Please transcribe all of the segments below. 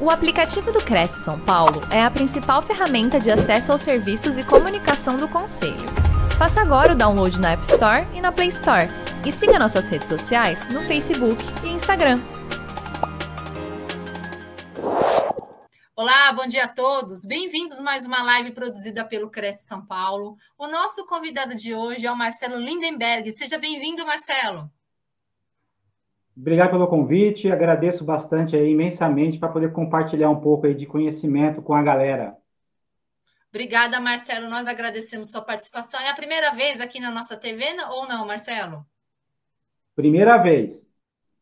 O aplicativo do Cresce São Paulo é a principal ferramenta de acesso aos serviços e comunicação do Conselho. Faça agora o download na App Store e na Play Store. E siga nossas redes sociais no Facebook e Instagram. Olá, bom dia a todos. Bem-vindos a mais uma live produzida pelo Cresce São Paulo. O nosso convidado de hoje é o Marcelo Lindenberg. Seja bem-vindo, Marcelo. Obrigado pelo convite, agradeço bastante aí, imensamente para poder compartilhar um pouco aí de conhecimento com a galera. Obrigada, Marcelo. Nós agradecemos sua participação. É a primeira vez aqui na nossa TV ou não, Marcelo? Primeira vez.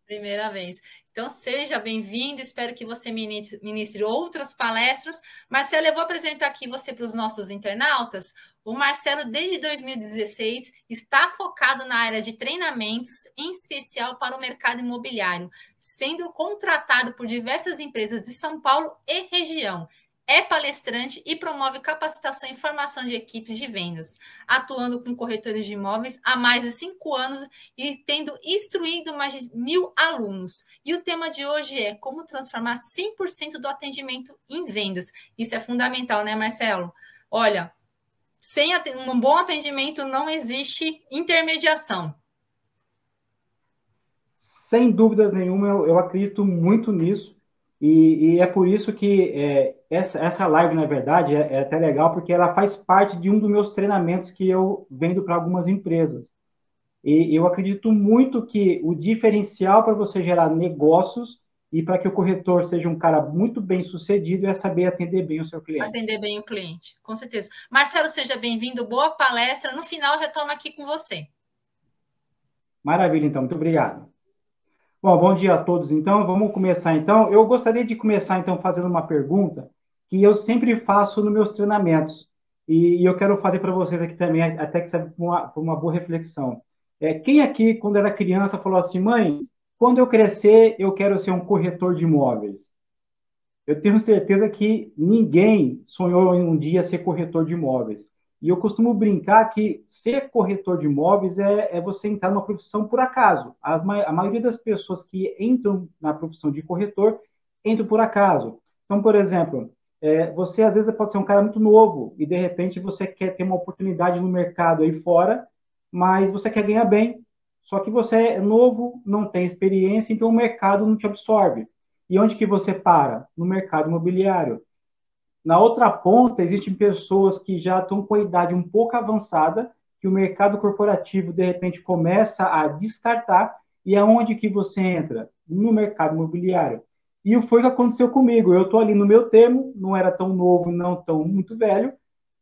Primeira vez. Então, seja bem-vindo, espero que você ministre outras palestras. Marcelo, eu vou apresentar aqui você para os nossos internautas. O Marcelo, desde 2016, está focado na área de treinamentos, em especial para o mercado imobiliário, sendo contratado por diversas empresas de São Paulo e região é palestrante e promove capacitação e formação de equipes de vendas, atuando com corretores de imóveis há mais de cinco anos e tendo instruído mais de mil alunos. E o tema de hoje é como transformar 100% do atendimento em vendas. Isso é fundamental, né, Marcelo? Olha, sem um bom atendimento não existe intermediação. Sem dúvida nenhuma, eu, eu acredito muito nisso. E, e, é por isso que é, essa, essa live, na verdade, é, é, até legal, porque ela faz parte de um dos meus treinamentos que eu vendo para algumas empresas. E eu acredito muito que o diferencial para você gerar negócios e para que o corretor seja um cara muito bem sucedido é saber atender bem o seu cliente. Atender bem o cliente, com certeza. Marcelo, seja bem-vindo, boa palestra. No final, eu retomo aqui com você. Maravilha, então, muito obrigado. Bom, bom dia a todos. Então, vamos começar. Então, eu gostaria de começar então fazendo uma pergunta que eu sempre faço nos meus treinamentos e, eu quero fazer para vocês aqui também, até que serve uma, uma boa reflexão. É, quem aqui, quando era criança, falou assim, mãe, quando eu crescer, eu quero ser um corretor de imóveis? Eu tenho certeza que ninguém sonhou em um dia ser corretor de imóveis. E eu costumo brincar que ser corretor de imóveis é, é você entrar numa profissão por acaso. As, a maioria das pessoas que entram na profissão de corretor entram por acaso. Então, por exemplo, é, você às vezes pode ser um cara muito novo e de repente você quer ter uma oportunidade no mercado aí fora, mas você quer ganhar bem. Só que você é novo, não tem experiência, então o mercado não te absorve. E onde que você para? No mercado imobiliário. Na outra ponta, existem pessoas que já estão com a idade um pouco avançada, que o mercado corporativo, de repente, começa a descartar, e aonde que você entra? No mercado imobiliário. E foi o que aconteceu comigo. Eu estou ali no meu termo, não era tão novo, não tão muito velho,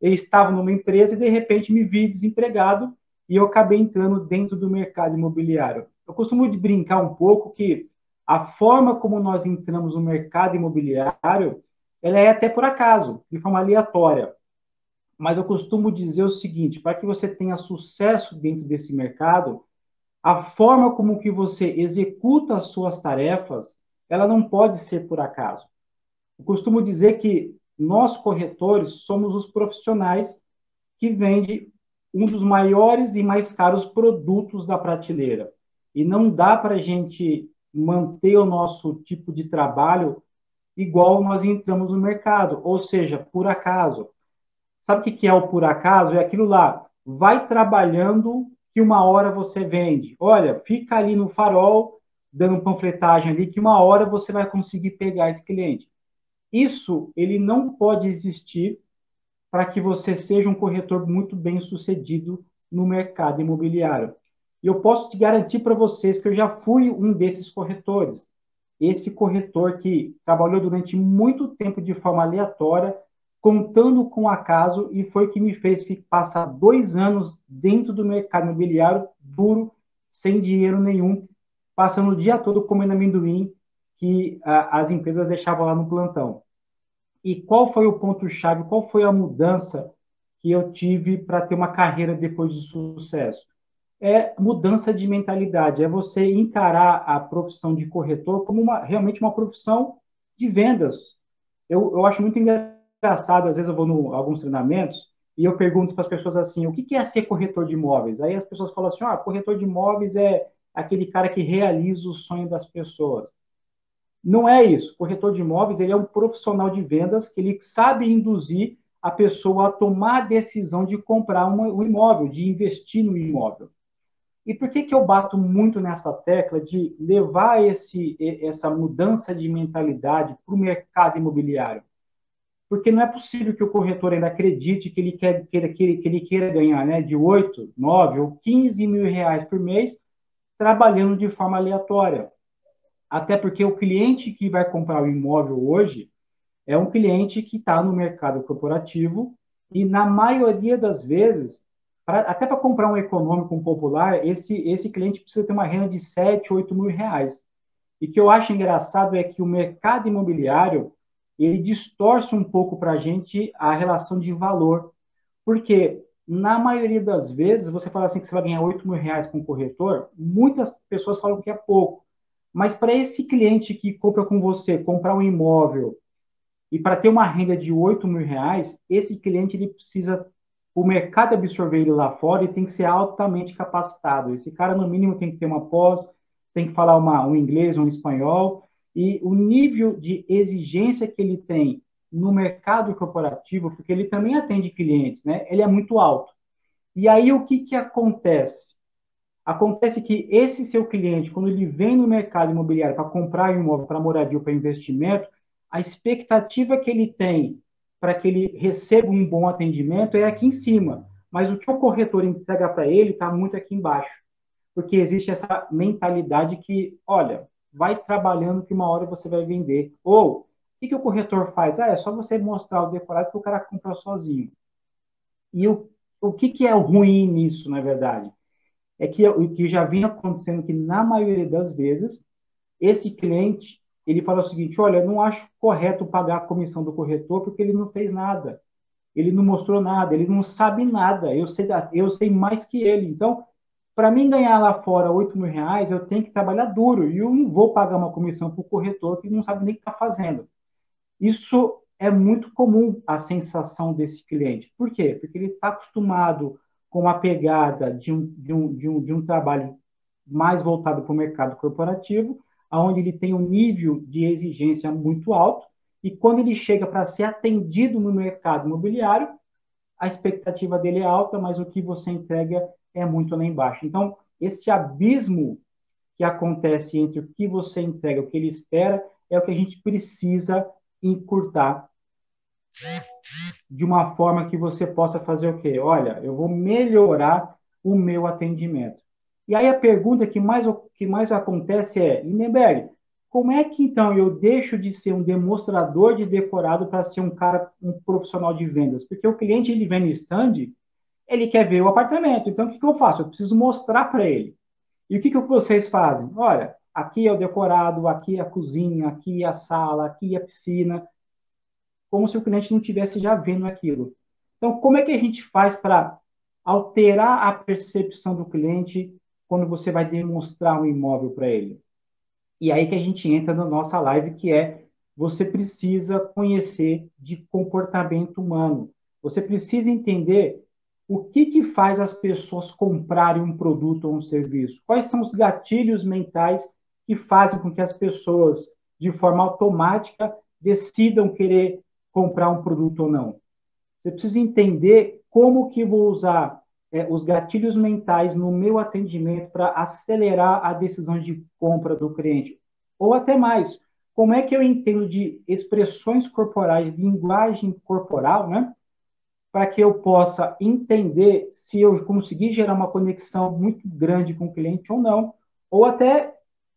eu estava numa empresa e, de repente, me vi desempregado e eu acabei entrando dentro do mercado imobiliário. Eu costumo brincar um pouco que a forma como nós entramos no mercado imobiliário ela é até por acaso, de forma aleatória. Mas eu costumo dizer o seguinte, para que você tenha sucesso dentro desse mercado, a forma como que você executa as suas tarefas, ela não pode ser por acaso. Eu costumo dizer que nós corretores somos os profissionais que vendem um dos maiores e mais caros produtos da prateleira. E não dá para a gente manter o nosso tipo de trabalho igual nós entramos no mercado, ou seja, por acaso. Sabe o que é o por acaso? É aquilo lá, vai trabalhando que uma hora você vende. Olha, fica ali no farol, dando panfletagem ali, que uma hora você vai conseguir pegar esse cliente. Isso, ele não pode existir para que você seja um corretor muito bem sucedido no mercado imobiliário. E eu posso te garantir para vocês que eu já fui um desses corretores esse corretor que trabalhou durante muito tempo de forma aleatória, contando com acaso, e foi que me fez passar dois anos dentro do mercado imobiliário, duro, sem dinheiro nenhum, passando o dia todo comendo amendoim que a, as empresas deixavam lá no plantão. E qual foi o ponto-chave, qual foi a mudança que eu tive para ter uma carreira depois de sucesso? É mudança de mentalidade, é você encarar a profissão de corretor como uma, realmente uma profissão de vendas. Eu, eu acho muito engraçado, às vezes eu vou em alguns treinamentos e eu pergunto para as pessoas assim, o que, que é ser corretor de imóveis? Aí as pessoas falam assim, ah, corretor de imóveis é aquele cara que realiza o sonho das pessoas. Não é isso. Corretor de imóveis ele é um profissional de vendas que ele sabe induzir a pessoa a tomar a decisão de comprar um imóvel, de investir no imóvel. E por que, que eu bato muito nessa tecla de levar esse, essa mudança de mentalidade para o mercado imobiliário? Porque não é possível que o corretor ainda acredite que ele, quer, que ele, que ele, que ele queira ganhar né, de 8, 9 ou 15 mil reais por mês trabalhando de forma aleatória. Até porque o cliente que vai comprar o imóvel hoje é um cliente que está no mercado corporativo e, na maioria das vezes, Pra, até para comprar um econômico, um popular, esse, esse cliente precisa ter uma renda de 7, 8 mil reais. E que eu acho engraçado é que o mercado imobiliário ele distorce um pouco para a gente a relação de valor. Porque, na maioria das vezes, você fala assim que você vai ganhar 8 mil reais com o corretor, muitas pessoas falam que é pouco. Mas para esse cliente que compra com você, comprar um imóvel, e para ter uma renda de 8 mil reais, esse cliente ele precisa o mercado absorver ele lá fora e tem que ser altamente capacitado. Esse cara, no mínimo, tem que ter uma pós, tem que falar uma, um inglês, um espanhol, e o nível de exigência que ele tem no mercado corporativo, porque ele também atende clientes, né? Ele é muito alto. E aí o que, que acontece? Acontece que esse seu cliente, quando ele vem no mercado imobiliário para comprar imóvel para moradia ou para investimento, a expectativa que ele tem para que ele receba um bom atendimento é aqui em cima. Mas o que o corretor entrega para ele está muito aqui embaixo. Porque existe essa mentalidade que, olha, vai trabalhando que uma hora você vai vender. Ou, o que, que o corretor faz? Ah, é só você mostrar o decorado que o cara compra sozinho. E o, o que, que é ruim nisso, na verdade? É que o que já vinha acontecendo que, na maioria das vezes, esse cliente ele fala o seguinte: olha, não acho correto pagar a comissão do corretor porque ele não fez nada, ele não mostrou nada, ele não sabe nada, eu sei, eu sei mais que ele. Então, para mim ganhar lá fora 8 mil reais, eu tenho que trabalhar duro e eu não vou pagar uma comissão para o corretor que não sabe nem o que está fazendo. Isso é muito comum a sensação desse cliente. Por quê? Porque ele está acostumado com a pegada de um, de um, de um, de um trabalho mais voltado para o mercado corporativo onde ele tem um nível de exigência muito alto, e quando ele chega para ser atendido no mercado imobiliário, a expectativa dele é alta, mas o que você entrega é muito lá embaixo. Então, esse abismo que acontece entre o que você entrega e o que ele espera é o que a gente precisa encurtar de uma forma que você possa fazer o quê? Olha, eu vou melhorar o meu atendimento. E aí a pergunta que mais, que mais acontece é, Lindenberg, como é que então eu deixo de ser um demonstrador de decorado para ser um cara, um profissional de vendas? Porque o cliente ele vem no stand, ele quer ver o apartamento. Então o que, que eu faço? Eu preciso mostrar para ele. E o que, que vocês fazem? Olha, aqui é o decorado, aqui é a cozinha, aqui é a sala, aqui é a piscina, como se o cliente não tivesse já vendo aquilo. Então, como é que a gente faz para alterar a percepção do cliente quando você vai demonstrar um imóvel para ele. E aí que a gente entra na nossa live, que é você precisa conhecer de comportamento humano. Você precisa entender o que, que faz as pessoas comprarem um produto ou um serviço. Quais são os gatilhos mentais que fazem com que as pessoas, de forma automática, decidam querer comprar um produto ou não. Você precisa entender como que vou usar é, os gatilhos mentais no meu atendimento para acelerar a decisão de compra do cliente. Ou até mais, como é que eu entendo de expressões corporais, linguagem corporal, né? Para que eu possa entender se eu conseguir gerar uma conexão muito grande com o cliente ou não. Ou até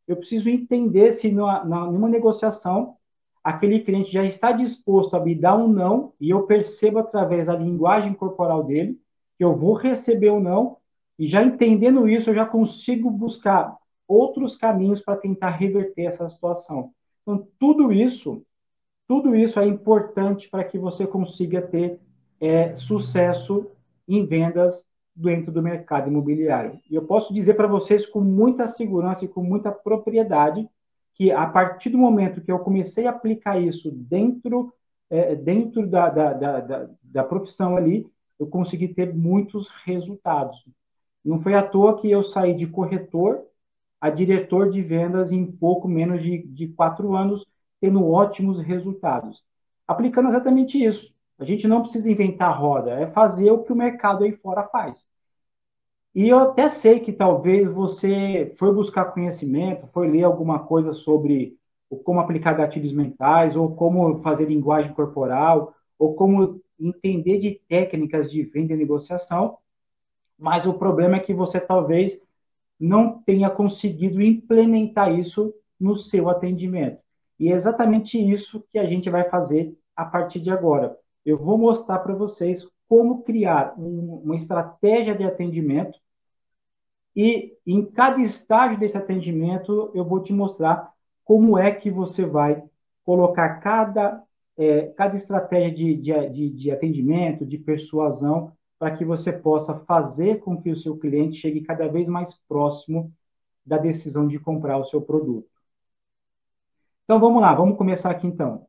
eu preciso entender se numa, numa negociação aquele cliente já está disposto a me dar um não e eu percebo através da linguagem corporal dele que eu vou receber ou não, e já entendendo isso, eu já consigo buscar outros caminhos para tentar reverter essa situação. Então, tudo isso, tudo isso é importante para que você consiga ter é, sucesso em vendas dentro do mercado imobiliário. E eu posso dizer para vocês com muita segurança e com muita propriedade que a partir do momento que eu comecei a aplicar isso dentro, é, dentro da, da, da, da profissão ali, eu consegui ter muitos resultados. Não foi à toa que eu saí de corretor a diretor de vendas em pouco menos de, de quatro anos, tendo ótimos resultados. Aplicando exatamente isso. A gente não precisa inventar roda, é fazer o que o mercado aí fora faz. E eu até sei que talvez você foi buscar conhecimento, foi ler alguma coisa sobre como aplicar gatilhos mentais, ou como fazer linguagem corporal, ou como entender de técnicas de venda e negociação, mas o problema é que você talvez não tenha conseguido implementar isso no seu atendimento. E é exatamente isso que a gente vai fazer a partir de agora. Eu vou mostrar para vocês como criar um, uma estratégia de atendimento e em cada estágio desse atendimento eu vou te mostrar como é que você vai colocar cada, é, cada estratégia de, de, de atendimento, de persuasão, para que você possa fazer com que o seu cliente chegue cada vez mais próximo da decisão de comprar o seu produto. Então vamos lá, vamos começar aqui então.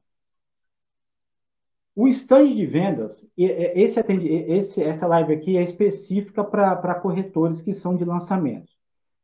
O stand de vendas, esse, esse, essa live aqui é específica para corretores que são de lançamentos.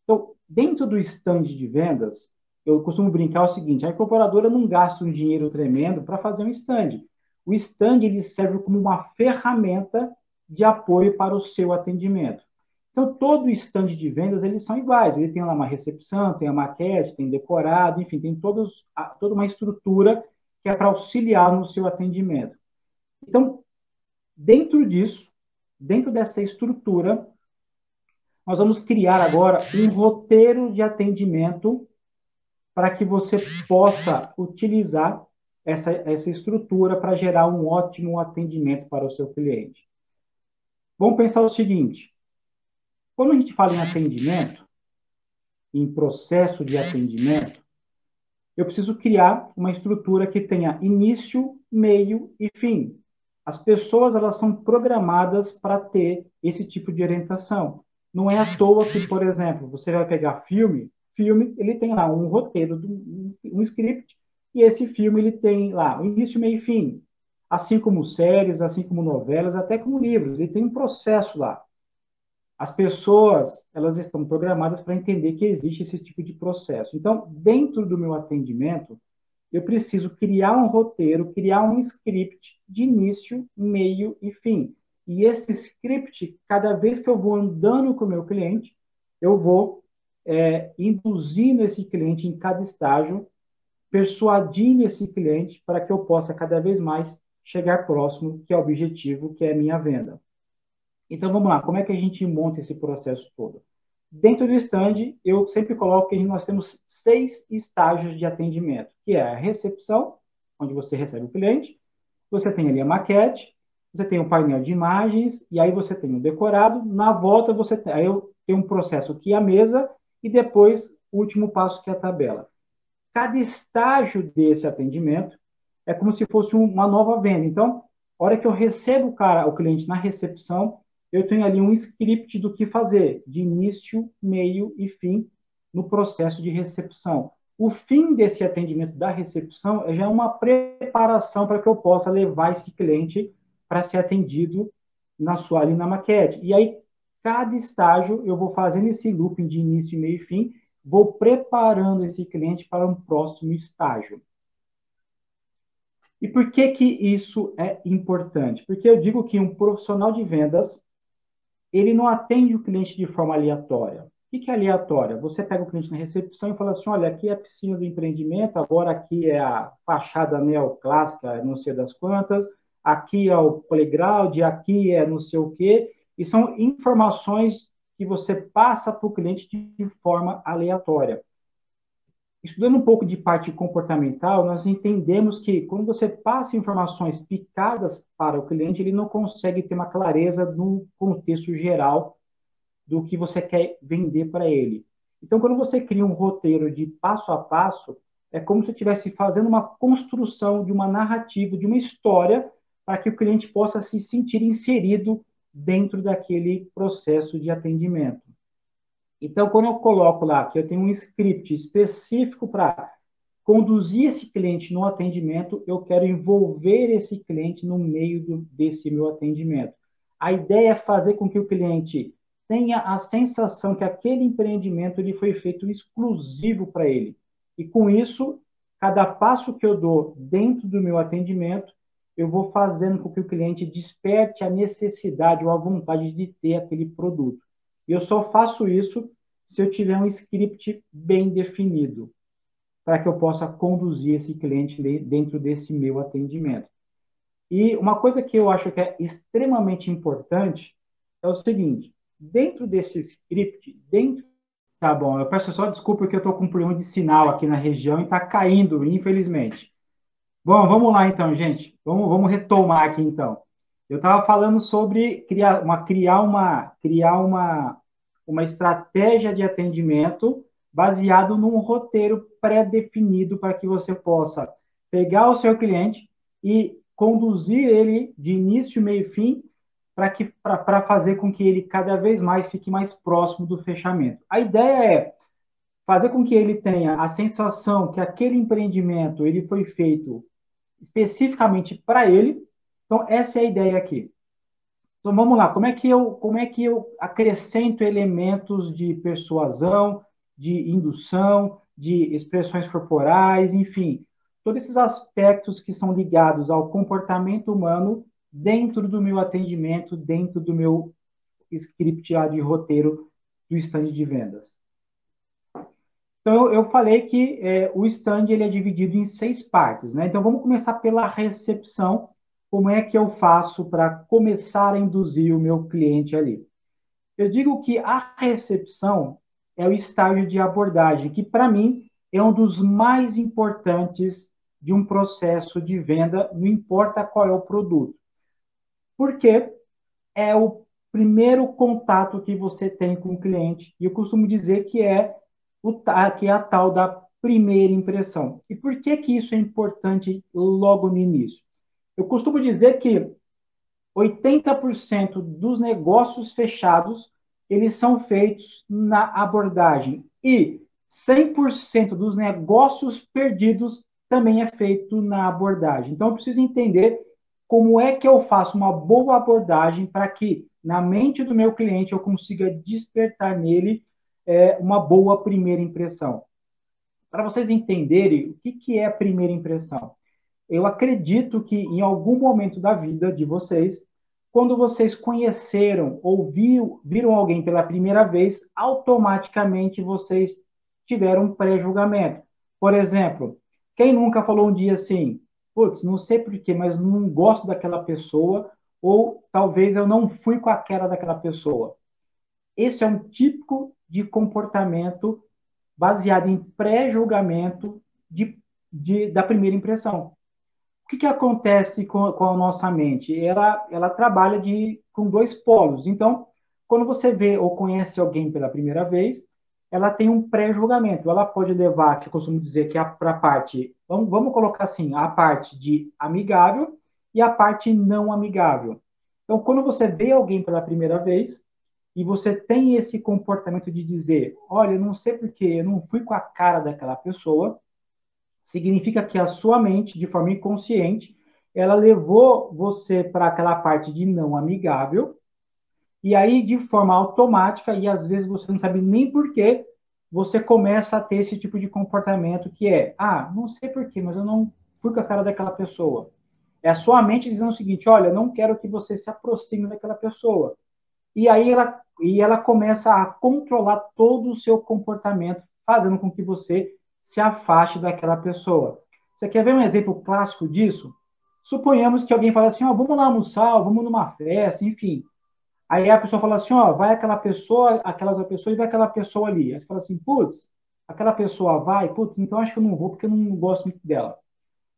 Então, dentro do stand de vendas, eu costumo brincar o seguinte: a incorporadora não gasta um dinheiro tremendo para fazer um stand. O stand ele serve como uma ferramenta de apoio para o seu atendimento. Então, todo stand de vendas eles são iguais. Ele tem lá uma recepção, tem a maquete, tem decorado, enfim, tem todos, toda uma estrutura que é para auxiliar no seu atendimento. Então, dentro disso, dentro dessa estrutura, nós vamos criar agora um roteiro de atendimento para que você possa utilizar essa, essa estrutura para gerar um ótimo atendimento para o seu cliente. Vamos pensar o seguinte: quando a gente fala em atendimento, em processo de atendimento, eu preciso criar uma estrutura que tenha início, meio e fim. As pessoas elas são programadas para ter esse tipo de orientação. Não é à toa que, por exemplo, você vai pegar filme, filme, ele tem lá um roteiro, um script, e esse filme ele tem lá início, meio e fim. Assim como séries, assim como novelas, até como livros, ele tem um processo lá. As pessoas, elas estão programadas para entender que existe esse tipo de processo. Então, dentro do meu atendimento, eu preciso criar um roteiro, criar um script de início, meio e fim. E esse script, cada vez que eu vou andando com o meu cliente, eu vou é, induzindo esse cliente em cada estágio, persuadindo esse cliente para que eu possa cada vez mais chegar próximo, que é o objetivo, que é a minha venda. Então vamos lá, como é que a gente monta esse processo todo? Dentro do stand, eu sempre coloco que nós temos seis estágios de atendimento, que é a recepção, onde você recebe o cliente, você tem ali a maquete, você tem o painel de imagens, e aí você tem o decorado, na volta você tem, aí eu tenho um processo que é a mesa, e depois o último passo que é a tabela. Cada estágio desse atendimento é como se fosse uma nova venda. Então, a hora que eu recebo o cara, o cliente na recepção, eu tenho ali um script do que fazer, de início, meio e fim no processo de recepção. O fim desse atendimento da recepção é já uma preparação para que eu possa levar esse cliente para ser atendido na sua ali na maquete. E aí cada estágio eu vou fazendo esse looping de início, meio e fim, vou preparando esse cliente para um próximo estágio. E por que que isso é importante? Porque eu digo que um profissional de vendas, ele não atende o cliente de forma aleatória. O que é aleatória? Você pega o cliente na recepção e fala assim, olha, aqui é a piscina do empreendimento, agora aqui é a fachada neoclássica, não sei das quantas, aqui é o playground, aqui é não sei o quê, e são informações que você passa para o cliente de forma aleatória. Estudando um pouco de parte comportamental, nós entendemos que quando você passa informações picadas para o cliente, ele não consegue ter uma clareza no contexto geral do que você quer vender para ele. Então, quando você cria um roteiro de passo a passo, é como se estivesse fazendo uma construção de uma narrativa, de uma história, para que o cliente possa se sentir inserido dentro daquele processo de atendimento. Então, quando eu coloco lá que eu tenho um script específico para conduzir esse cliente no atendimento, eu quero envolver esse cliente no meio do, desse meu atendimento. A ideia é fazer com que o cliente tenha a sensação que aquele empreendimento ele foi feito exclusivo para ele. E com isso, cada passo que eu dou dentro do meu atendimento, eu vou fazendo com que o cliente desperte a necessidade ou a vontade de ter aquele produto. E eu só faço isso se eu tiver um script bem definido, para que eu possa conduzir esse cliente dentro desse meu atendimento. E uma coisa que eu acho que é extremamente importante é o seguinte: dentro desse script, dentro. Tá bom, eu peço só desculpa porque eu estou com um problema de sinal aqui na região e está caindo, infelizmente. Bom, vamos lá então, gente. Vamos, vamos retomar aqui então. Eu estava falando sobre criar uma, criar uma, criar uma, uma estratégia de atendimento baseado num roteiro pré-definido para que você possa pegar o seu cliente e conduzir ele de início, meio e fim para fazer com que ele cada vez mais fique mais próximo do fechamento. A ideia é fazer com que ele tenha a sensação que aquele empreendimento ele foi feito especificamente para ele. Então essa é a ideia aqui. Então vamos lá, como é que eu como é que eu acrescento elementos de persuasão, de indução, de expressões corporais, enfim, todos esses aspectos que são ligados ao comportamento humano dentro do meu atendimento, dentro do meu script de roteiro do stand de vendas. Então, eu falei que é, o stand ele é dividido em seis partes. Né? Então, vamos começar pela recepção, como é que eu faço para começar a induzir o meu cliente ali? Eu digo que a recepção é o estágio de abordagem, que para mim é um dos mais importantes de um processo de venda, não importa qual é o produto. Porque é o primeiro contato que você tem com o cliente, e eu costumo dizer que é, o, que é a tal da primeira impressão. E por que, que isso é importante logo no início? Eu costumo dizer que 80% dos negócios fechados eles são feitos na abordagem e 100% dos negócios perdidos também é feito na abordagem. Então, eu preciso entender como é que eu faço uma boa abordagem para que, na mente do meu cliente, eu consiga despertar nele é, uma boa primeira impressão. Para vocês entenderem o que, que é a primeira impressão, eu acredito que em algum momento da vida de vocês, quando vocês conheceram ou viu, viram alguém pela primeira vez, automaticamente vocês tiveram um pré-julgamento. Por exemplo, quem nunca falou um dia assim, putz, não sei porquê, mas não gosto daquela pessoa, ou talvez eu não fui com a cara daquela pessoa. Esse é um típico de comportamento baseado em pré-julgamento de, de, da primeira impressão. O que, que acontece com, com, a nossa mente? Ela, ela trabalha de, com dois polos. Então, quando você vê ou conhece alguém pela primeira vez, ela tem um pré-julgamento. Ela pode levar, que eu costumo dizer que é para a parte, vamos, vamos colocar assim, a parte de amigável e a parte não amigável. Então, quando você vê alguém pela primeira vez e você tem esse comportamento de dizer, olha, eu não sei porque eu não fui com a cara daquela pessoa, significa que a sua mente, de forma inconsciente, ela levou você para aquela parte de não amigável, e aí, de forma automática, e às vezes você não sabe nem porquê, você começa a ter esse tipo de comportamento que é, ah, não sei porquê, mas eu não fui com a cara daquela pessoa. É a sua mente dizendo o seguinte, olha, não quero que você se aproxime daquela pessoa. E aí ela, e ela começa a controlar todo o seu comportamento, fazendo com que você se afaste daquela pessoa. Você quer ver um exemplo clássico disso? Suponhamos que alguém fala assim, ó, vamos lá almoçar, vamos numa festa, enfim. Aí a pessoa fala assim, ó, vai aquela pessoa, aquela outra pessoa e vai aquela pessoa ali. Aí você fala assim, putz, aquela pessoa vai, putz, então acho que eu não vou porque eu não gosto muito dela.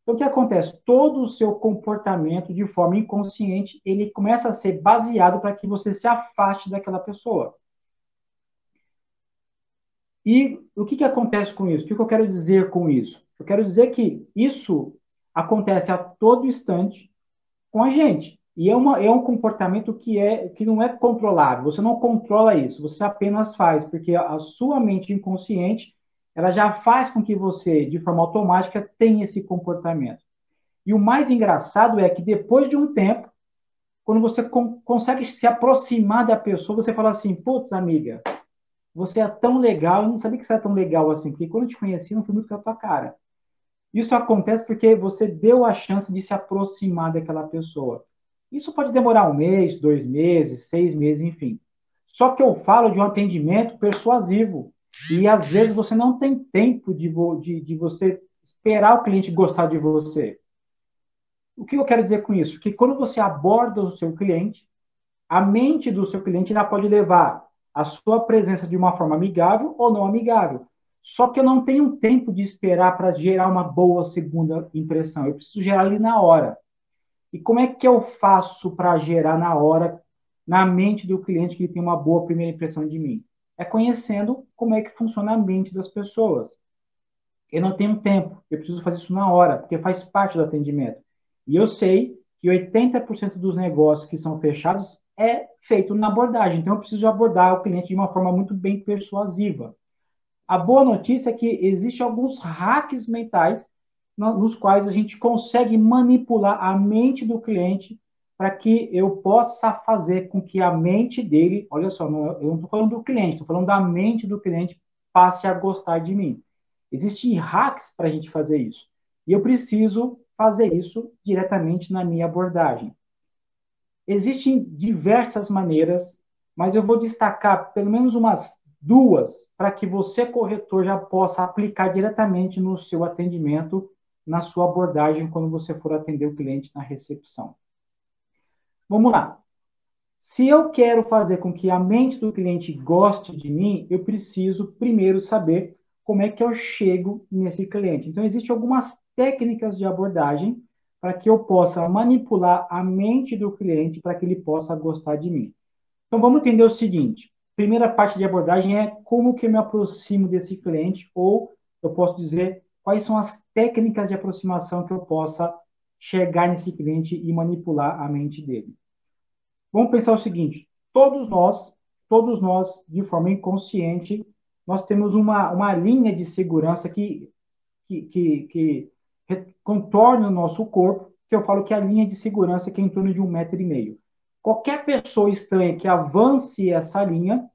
Então o que acontece? Todo o seu comportamento de forma inconsciente, ele começa a ser baseado para que você se afaste daquela pessoa. E o que, que acontece com isso? O que, que eu quero dizer com isso? Eu quero dizer que isso acontece a todo instante com a gente. E é, uma, é um comportamento que, é, que não é controlável. Você não controla isso, você apenas faz, porque a sua mente inconsciente ela já faz com que você, de forma automática, tenha esse comportamento. E o mais engraçado é que depois de um tempo, quando você con consegue se aproximar da pessoa, você fala assim, putz, amiga, você é tão legal, eu não sabia que você é tão legal assim, porque quando eu te conheci, não foi muito com a tua cara. Isso acontece porque você deu a chance de se aproximar daquela pessoa. Isso pode demorar um mês, dois meses, seis meses, enfim. Só que eu falo de um atendimento persuasivo. E às vezes você não tem tempo de, de, de você esperar o cliente gostar de você. O que eu quero dizer com isso? Que quando você aborda o seu cliente, a mente do seu cliente já pode levar a sua presença de uma forma amigável ou não amigável. Só que eu não tenho tempo de esperar para gerar uma boa segunda impressão. Eu preciso gerar ali na hora. E como é que eu faço para gerar na hora, na mente do cliente, que tem uma boa primeira impressão de mim? É conhecendo como é que funciona a mente das pessoas. Eu não tenho tempo, eu preciso fazer isso na hora, porque faz parte do atendimento. E eu sei que 80% dos negócios que são fechados é feito na abordagem. Então, eu preciso abordar o cliente de uma forma muito bem persuasiva. A boa notícia é que existem alguns hacks mentais nos quais a gente consegue manipular a mente do cliente para que eu possa fazer com que a mente dele, olha só, não, eu não estou falando do cliente, estou falando da mente do cliente passe a gostar de mim. Existem hacks para a gente fazer isso. E eu preciso fazer isso diretamente na minha abordagem. Existem diversas maneiras, mas eu vou destacar pelo menos umas duas para que você, corretor, já possa aplicar diretamente no seu atendimento, na sua abordagem, quando você for atender o cliente na recepção. Vamos lá. Se eu quero fazer com que a mente do cliente goste de mim, eu preciso primeiro saber como é que eu chego nesse cliente. Então, existem algumas técnicas de abordagem para que eu possa manipular a mente do cliente para que ele possa gostar de mim. Então vamos entender o seguinte: primeira parte de abordagem é como que eu me aproximo desse cliente ou eu posso dizer quais são as técnicas de aproximação que eu possa chegar nesse cliente e manipular a mente dele. Vamos pensar o seguinte: todos nós, todos nós, de forma inconsciente, nós temos uma, uma linha de segurança que, que, que, que contorna o nosso corpo, que eu falo que é a linha de segurança que é em torno de um metro e meio. Qualquer pessoa estranha que avance essa linha,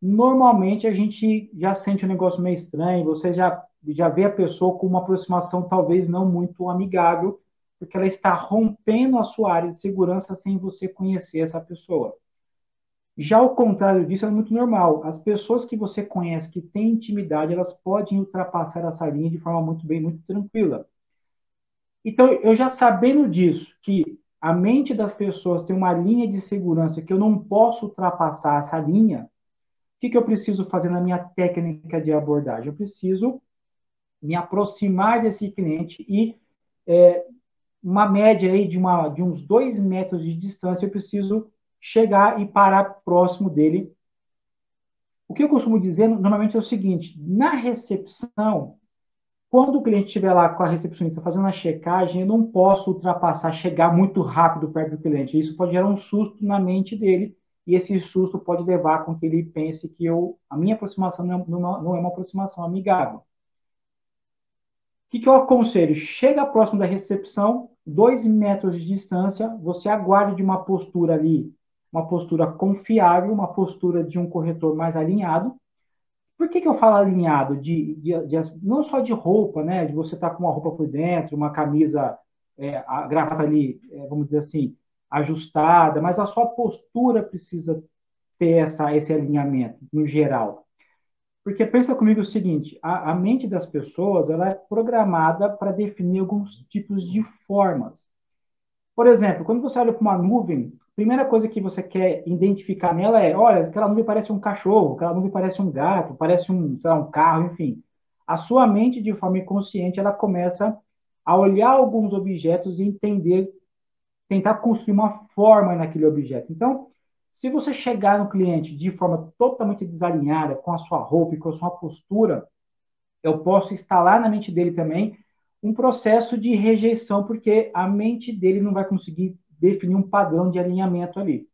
normalmente a gente já sente um negócio meio estranho, você já, já vê a pessoa com uma aproximação talvez não muito amigável, porque ela está rompendo a sua área de segurança sem você conhecer essa pessoa. Já o contrário disso é muito normal. As pessoas que você conhece, que têm intimidade, elas podem ultrapassar essa linha de forma muito bem, muito tranquila. Então, eu já sabendo disso, que a mente das pessoas tem uma linha de segurança que eu não posso ultrapassar essa linha, o que, que eu preciso fazer na minha técnica de abordagem? Eu preciso me aproximar desse cliente e é, uma média aí de, uma, de uns dois metros de distância, eu preciso chegar e parar próximo dele. O que eu costumo dizer normalmente é o seguinte: na recepção, quando o cliente estiver lá com a recepcionista fazendo a checagem, eu não posso ultrapassar, chegar muito rápido perto do cliente. Isso pode gerar um susto na mente dele, e esse susto pode levar com que ele pense que eu, a minha aproximação não é, é uma aproximação amigável. O que, que eu aconselho? Chega próximo da recepção, dois metros de distância, você aguarde de uma postura ali, uma postura confiável, uma postura de um corretor mais alinhado, por que, que eu falo alinhado? De, de, de, não só de roupa, né? De você estar tá com uma roupa por dentro, uma camisa, é, a gravata ali, é, vamos dizer assim, ajustada, mas a sua postura precisa ter essa, esse alinhamento, no geral. Porque pensa comigo o seguinte, a, a mente das pessoas ela é programada para definir alguns tipos de formas. Por exemplo, quando você olha para uma nuvem, primeira coisa que você quer identificar nela é, olha, aquela nuvem parece um cachorro, aquela nuvem parece um gato, parece um, lá, um carro, enfim. A sua mente, de forma inconsciente, ela começa a olhar alguns objetos e entender, tentar construir uma forma naquele objeto. Então, se você chegar no cliente de forma totalmente desalinhada, com a sua roupa e com a sua postura, eu posso instalar na mente dele também um processo de rejeição, porque a mente dele não vai conseguir definir um padrão de alinhamento ali.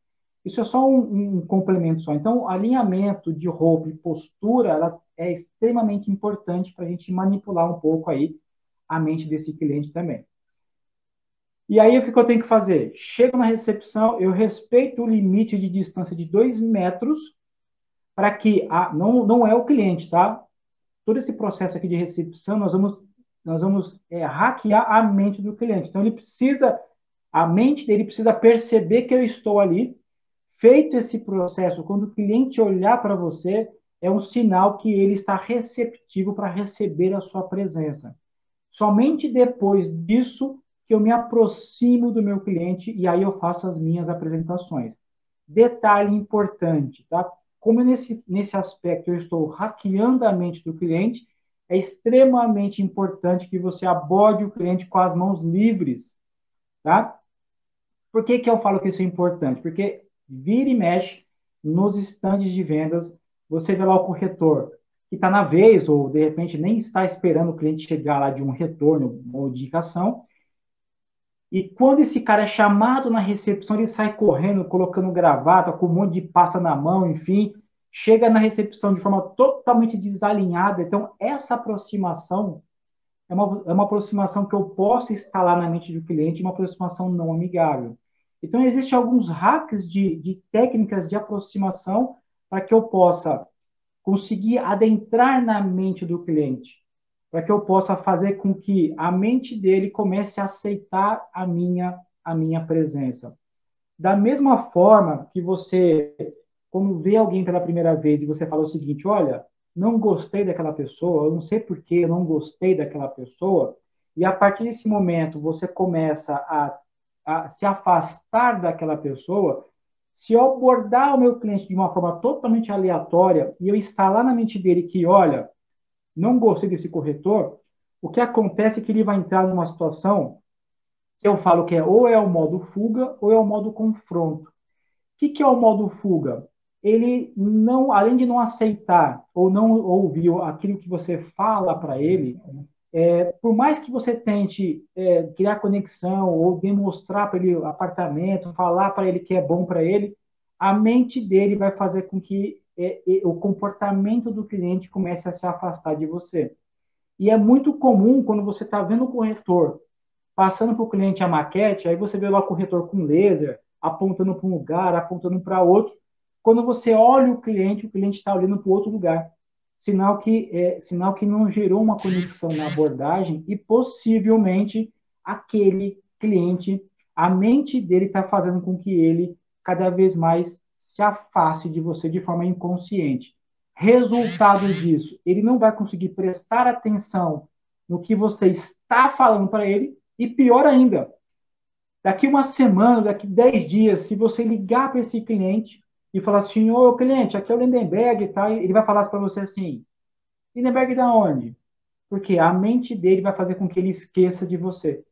Isso é só um, um complemento só. Então, alinhamento de roupa e postura ela é extremamente importante para a gente manipular um pouco aí a mente desse cliente também. E aí, o que, eu tenho que fazer? Chego na recepção, eu respeito o limite de distância de dois metros, para que a, não, não é o cliente, tá? Todo esse processo aqui de recepção, nós vamos, nós vamos é, hackear a mente do cliente. Então, ele precisa, a mente dele precisa perceber que eu estou ali. Feito esse processo, quando o cliente olhar para você, é um sinal que ele está receptivo para receber a sua presença. Somente depois disso que eu me aproximo do meu cliente e aí eu faço as minhas apresentações. Detalhe importante, tá? Como nesse, nesse aspecto eu estou hackeando a mente do cliente, é extremamente importante que você aborde o cliente com as mãos livres, tá? Por que, que eu falo que isso é importante? Porque vira e mexe nos estandes de vendas, você vê lá o corretor que está na vez, ou de repente nem está esperando o cliente chegar lá de um retorno ou indicação. E quando esse cara é chamado na recepção, ele sai correndo, colocando gravata, com um monte de pasta na mão, enfim, chega na recepção de forma totalmente desalinhada. Então, essa aproximação é uma, é uma aproximação que eu posso instalar na mente do cliente, uma aproximação não amigável. Então, existem alguns hacks de, de técnicas de aproximação para que eu possa conseguir adentrar na mente do cliente, para que eu possa fazer com que a mente dele comece a aceitar a minha a minha presença. Da mesma forma que você quando vê alguém pela primeira vez e você fala o seguinte, olha, não gostei daquela pessoa, eu não sei por que eu não gostei daquela pessoa, e a partir desse momento você começa a, a se afastar daquela pessoa, se eu abordar o meu cliente de uma forma totalmente aleatória e eu instalar na mente dele que, olha, não gostei desse corretor, o que acontece é que ele vai entrar numa situação que eu falo que é ou é o modo fuga ou é o modo confronto. O que, que é o modo fuga? Ele não, além de não aceitar ou não ouvir aquilo que você fala para ele, é, por mais que você tente é, criar conexão ou demonstrar para ele apartamento, falar para ele que é bom para ele, a mente dele vai fazer com que é, é, o comportamento do cliente comece a se afastar de você. E é muito comum quando você está vendo o corretor passando para o cliente a maquete, aí você vê lá o corretor com laser, apontando para um lugar, apontando para outro. Quando você olha o cliente, o cliente está olhando para outro lugar sinal que, é, sinal que não gerou uma conexão na abordagem e possivelmente aquele cliente, a mente dele está fazendo com que ele cada vez mais se afaste de você de forma inconsciente. Resultado disso, ele não vai conseguir prestar atenção no que você está falando para ele e pior ainda, daqui uma semana, daqui dez dias, se você ligar para esse cliente e falar assim, ô cliente, aqui é o Lindenberg e tal, ele vai falar para você assim, Lindenberg da onde? Porque a mente dele vai fazer com que ele esqueça de você.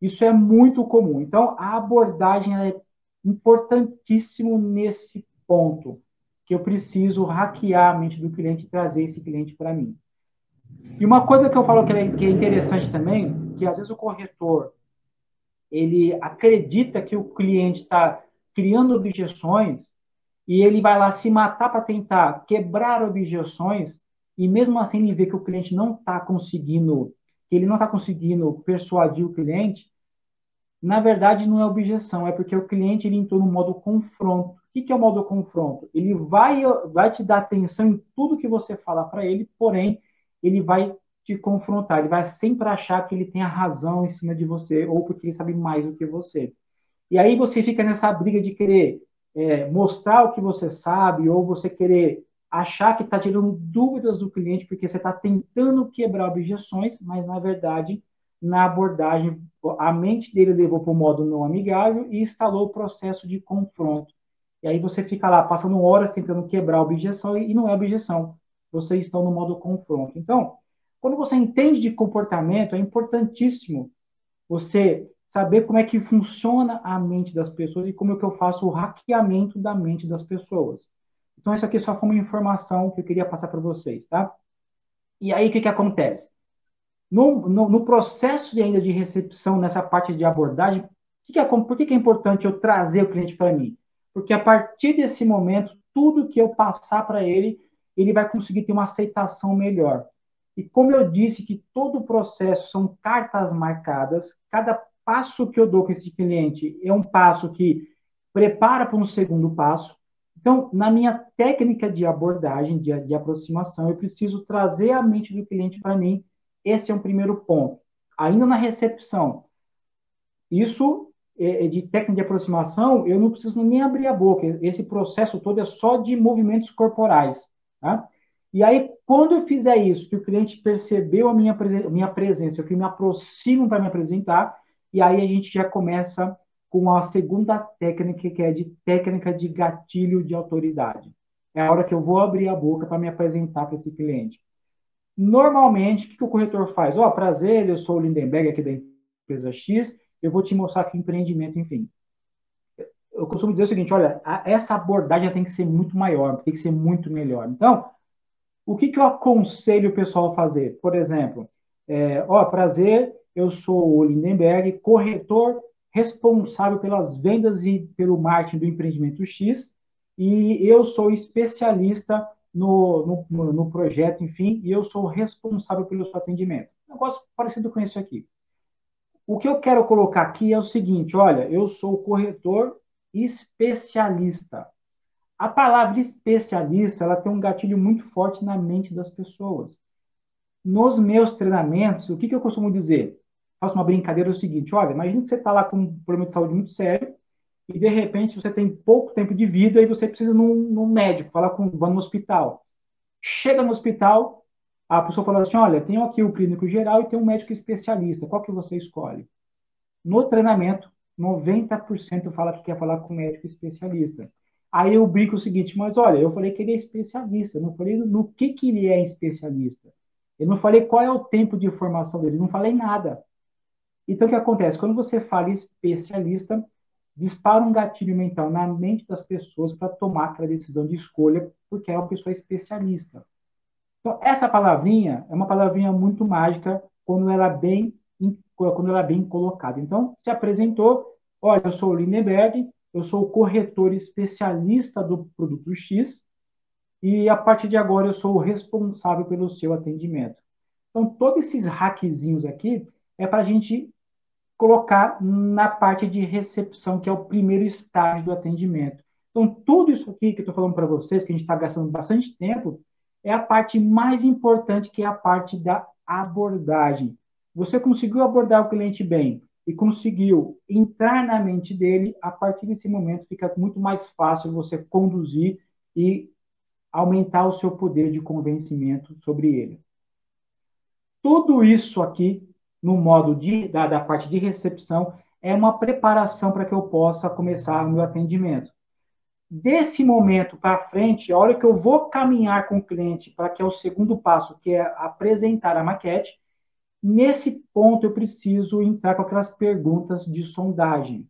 Isso é muito comum. Então, a abordagem é importantíssimo nesse ponto, que eu preciso hackear a mente do cliente e trazer esse cliente para mim. E uma coisa que eu falo que é, que é interessante também, que às vezes o corretor ele acredita que o cliente está criando objeções e ele vai lá se matar para tentar quebrar objeções, e mesmo assim ele vê que o cliente não está conseguindo, que ele não está conseguindo persuadir o cliente, na verdade não é objeção, é porque o cliente ele entrou no modo confronto. O que, é o modo confronto? Ele vai, vai te dar atenção em tudo que você falar para ele, porém ele vai te confrontar, ele vai sempre achar que ele tem a razão em cima de você, ou porque ele sabe mais do que você. E aí você fica nessa briga de querer é, mostrar o que você sabe ou você querer achar que está tirando dúvidas do cliente porque você está tentando quebrar objeções, mas na verdade na abordagem a mente dele levou para o modo não amigável e instalou o processo de confronto. E aí você fica lá passando horas tentando quebrar a objeção e não é objeção. Vocês estão no modo confronto. Então, quando você entende de comportamento, é importantíssimo você saber como é que funciona a mente das pessoas e como é que eu faço o hackeamento da mente das pessoas. Então, isso aqui só foi uma informação que eu queria passar para vocês, tá? E aí, o que, que acontece? No, no, no, processo de ainda de recepção, nessa parte de abordagem, que que é, por que, que é importante eu trazer o cliente para mim? Porque a partir desse momento, tudo que eu passar para ele, ele vai conseguir ter uma aceitação melhor. E como eu disse que todo o processo são cartas marcadas, cada passo que eu dou com esse cliente é um passo que prepara para um segundo passo. Então, na minha técnica de abordagem, de, de aproximação, eu preciso trazer a mente do cliente para mim. Esse é um primeiro ponto. Ainda na recepção, isso é, é, de técnica de aproximação, eu não preciso nem abrir a boca. Esse processo todo é só de movimentos corporais. Tá? E aí, quando eu fizer isso, que o cliente percebeu a minha, minha presença, que me aproximo para me apresentar, e aí a gente já começa com a segunda técnica, que é de técnica de gatilho de autoridade. É a hora que eu vou abrir a boca para me apresentar para esse cliente. Normalmente, o que, que o corretor faz? Ó, oh, prazer, eu sou o Lindenberg aqui da empresa X, eu vou te mostrar aqui empreendimento, enfim. Eu costumo dizer o seguinte, olha, essa abordagem tem que ser muito maior, tem que ser muito melhor. Então, o que, que eu aconselho o pessoal a fazer? Por exemplo, é, ó, prazer, eu sou o Lindenberg, corretor responsável pelas vendas e pelo marketing do empreendimento X, e eu sou especialista no, no, no projeto, enfim, e eu sou responsável pelo seu atendimento. Um negócio parecido com isso aqui. O que eu quero colocar aqui é o seguinte: olha, eu sou corretor especialista. A palavra especialista ela tem um gatilho muito forte na mente das pessoas. Nos meus treinamentos, o que, que eu costumo dizer? Faço uma brincadeira é o seguinte: olha, imagine que você está lá com um problema de saúde muito sério e de repente você tem pouco tempo de vida e você precisa num, num médico, falar com, vá no hospital. Chega no hospital, a pessoa fala assim: olha, tenho aqui o clínico geral e tem um médico especialista, qual que você escolhe? No treinamento, 90% fala que quer falar com um médico especialista. Aí eu brinco o seguinte, mas olha, eu falei que ele é especialista, não falei no que, que ele é especialista. Eu não falei qual é o tempo de formação dele, não falei nada. Então, o que acontece? Quando você fala especialista, dispara um gatilho mental na mente das pessoas para tomar aquela decisão de escolha, porque é uma pessoa especialista. Então, essa palavrinha é uma palavrinha muito mágica quando ela é bem, quando ela é bem colocada. Então, se apresentou, olha, eu sou o Lindenberg, eu sou o corretor especialista do produto X, e a partir de agora eu sou o responsável pelo seu atendimento. Então, todos esses hackzinhos aqui é para a gente colocar na parte de recepção, que é o primeiro estágio do atendimento. Então, tudo isso aqui que eu estou falando para vocês, que a gente está gastando bastante tempo, é a parte mais importante, que é a parte da abordagem. Você conseguiu abordar o cliente bem e conseguiu entrar na mente dele, a partir desse momento fica muito mais fácil você conduzir e aumentar o seu poder de convencimento sobre ele. Tudo isso aqui no modo de, da, da parte de recepção, é uma preparação para que eu possa começar o meu atendimento. Desse momento para frente, a hora que eu vou caminhar com o cliente para que é o segundo passo, que é apresentar a maquete, nesse ponto eu preciso entrar com aquelas perguntas de sondagem.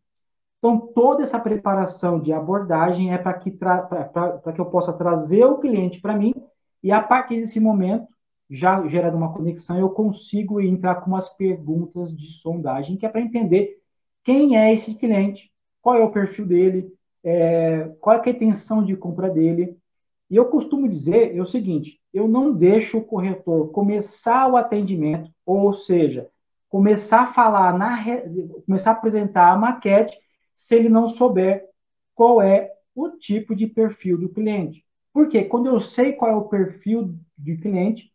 Então, toda essa preparação de abordagem é para que, que eu possa trazer o cliente para mim e, a partir desse momento, já gerando uma conexão, eu consigo entrar com umas perguntas de sondagem, que é para entender quem é esse cliente, qual é o perfil dele, é, qual é a intenção de compra dele. E eu costumo dizer é o seguinte: eu não deixo o corretor começar o atendimento, ou seja, começar a falar, na, começar a apresentar a maquete, se ele não souber qual é o tipo de perfil do cliente. Porque quando eu sei qual é o perfil do cliente,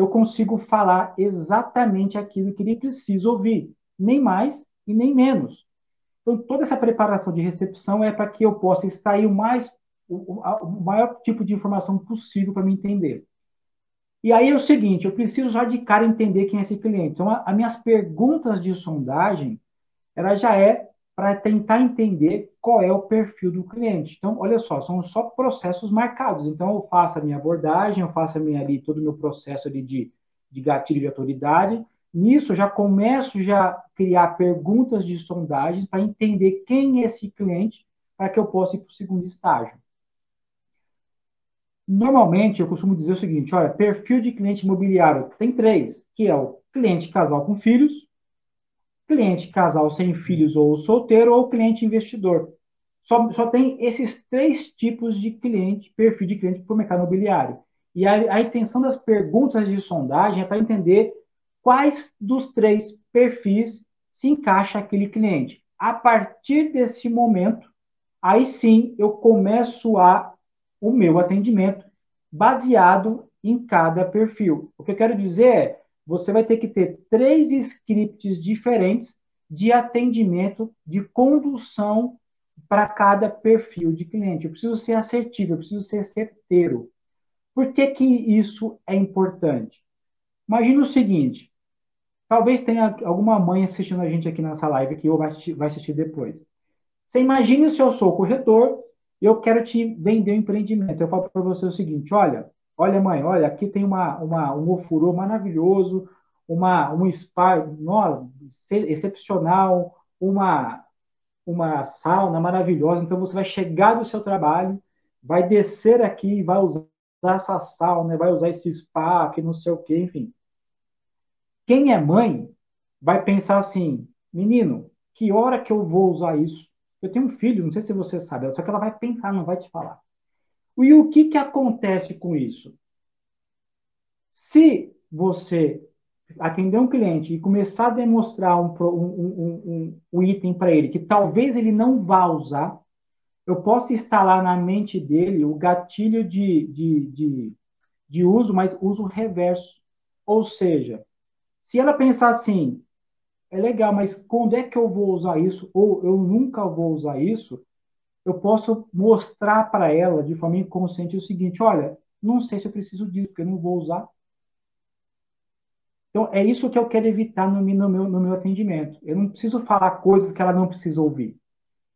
eu consigo falar exatamente aquilo que ele precisa ouvir, nem mais e nem menos. Então, toda essa preparação de recepção é para que eu possa extrair o, mais, o, o maior tipo de informação possível para me entender. E aí é o seguinte, eu preciso já de cara entender quem é esse cliente. Então, as minhas perguntas de sondagem, ela já é para tentar entender qual é o perfil do cliente. Então, olha só, são só processos marcados. Então, eu faço a minha abordagem, eu faço a minha, ali todo o meu processo ali de, de gatilho de autoridade. Nisso, já começo já a criar perguntas de sondagem para entender quem é esse cliente para que eu possa ir para o segundo estágio. Normalmente, eu costumo dizer o seguinte, olha, perfil de cliente imobiliário tem três, que é o cliente casal com filhos, cliente casal sem filhos ou solteiro ou cliente investidor. Só, só tem esses três tipos de cliente, perfil de cliente para o mercado imobiliário. E a, a intenção das perguntas de sondagem é para entender quais dos três perfis se encaixa aquele cliente. A partir desse momento, aí sim eu começo a o meu atendimento baseado em cada perfil. O que eu quero dizer é, você vai ter que ter três scripts diferentes de atendimento, de condução para cada perfil de cliente. Eu preciso ser assertivo, eu preciso ser certeiro. Por que, que isso é importante? Imagina o seguinte: talvez tenha alguma mãe assistindo a gente aqui nessa live que ou vai assistir, vai assistir depois. Você imagine se eu sou corretor e eu quero te vender um empreendimento. Eu falo para você o seguinte: olha, olha, mãe, olha, aqui tem uma, uma, um ofurô maravilhoso, uma, um spa no, excepcional, uma, uma sauna maravilhosa. Então você vai chegar do seu trabalho, vai descer aqui, vai usar essa sauna, vai usar esse spa, que não sei o quê, enfim. Quem é mãe vai pensar assim, menino, que hora que eu vou usar isso? Eu tenho um filho, não sei se você sabe, só que ela vai pensar, não vai te falar. E o que, que acontece com isso? Se você atender um cliente e começar a demonstrar um, um, um, um item para ele que talvez ele não vá usar, eu posso instalar na mente dele o gatilho de, de, de, de uso, mas uso reverso. Ou seja, se ela pensar assim, é legal, mas quando é que eu vou usar isso? Ou eu nunca vou usar isso? Eu posso mostrar para ela de forma inconsciente o seguinte: olha, não sei se eu preciso disso, porque eu não vou usar. Então, é isso que eu quero evitar no, meu, no meu atendimento. Eu não preciso falar coisas que ela não precisa ouvir.